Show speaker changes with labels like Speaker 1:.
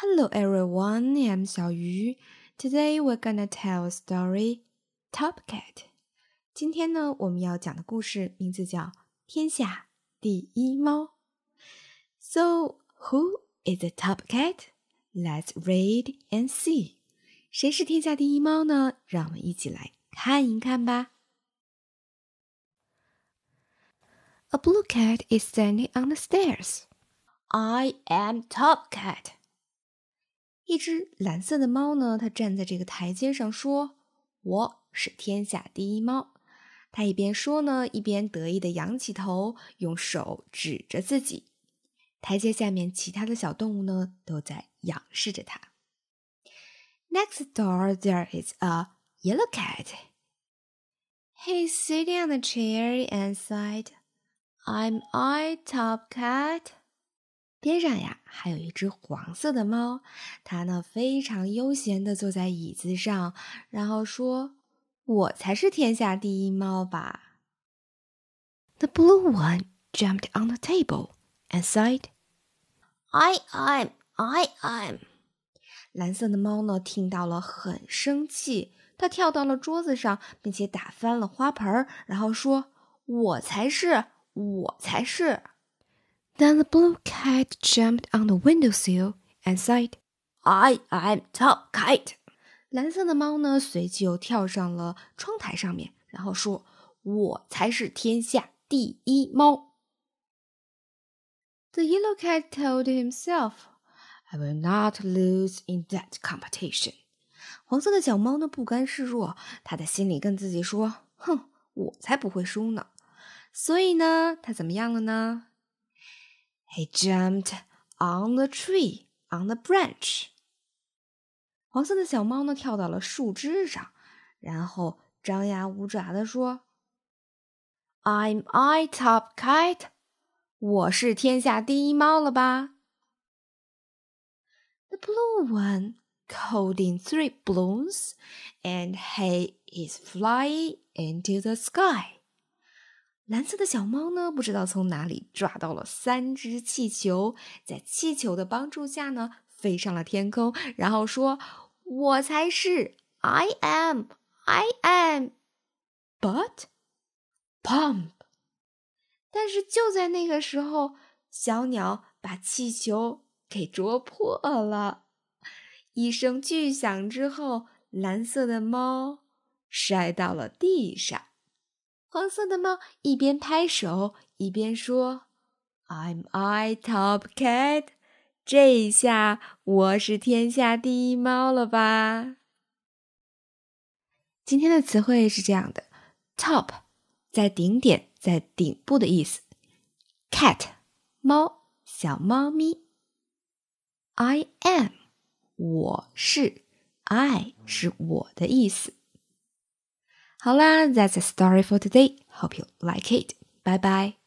Speaker 1: Hello everyone, I'm 小鱼。Today we're gonna tell a story, Top Cat。今天呢，我们要讲的故事名字叫《天下第一猫》。So who is the top cat? Let's read and see. 谁是天下第一猫呢？让我们一起来看一看吧。A blue cat is standing on the stairs.
Speaker 2: I am Top Cat.
Speaker 1: 一只蓝色的猫呢，它站在这个台阶上说：“我是天下第一猫。”它一边说呢，一边得意地仰起头，用手指着自己。台阶下面其他的小动物呢，都在仰视着它。Next door, there is a yellow cat. He's sitting on a chair and said. I'm I top cat。边上呀，还有一只黄色的猫，它呢非常悠闲地坐在椅子上，然后说：“我才是天下第一猫吧。” The blue one jumped on the table and said,
Speaker 2: "I am, I am."
Speaker 1: 蓝色的猫呢听到了很生气，它跳到了桌子上，并且打翻了花盆儿，然后说：“我才是。”我才是。Then the blue cat jumped on the windowsill and said,
Speaker 2: "I am top cat."
Speaker 1: 蓝色的猫呢，随即又跳上了窗台上面，然后说：“我才是天下第一猫。” The yellow cat told himself, "I will not lose in that competition." 黄色的小猫呢，不甘示弱，它在心里跟自己说：“哼，我才不会输呢。”所以呢，他怎么样了呢 ？He jumped on the tree on the branch。黄色的小猫呢，跳到了树枝上，然后张牙舞爪的说：“I'm I top cat，我是天下第一猫了吧？”The blue one called in three balloons, and he is flying into the sky. 蓝色的小猫呢，不知道从哪里抓到了三只气球，在气球的帮助下呢，飞上了天空，然后说：“我才是，I am, I am。” But, pump！但是就在那个时候，小鸟把气球给啄破了，一声巨响之后，蓝色的猫摔到了地上。黄色的猫一边拍手一边说：“I'm I top cat。”这一下我是天下第一猫了吧？今天的词汇是这样的：top 在顶点，在顶部的意思；cat 猫，小猫咪；I am 我是，I 是我的意思。好啦，That's a story for today. Hope you like it. Bye bye.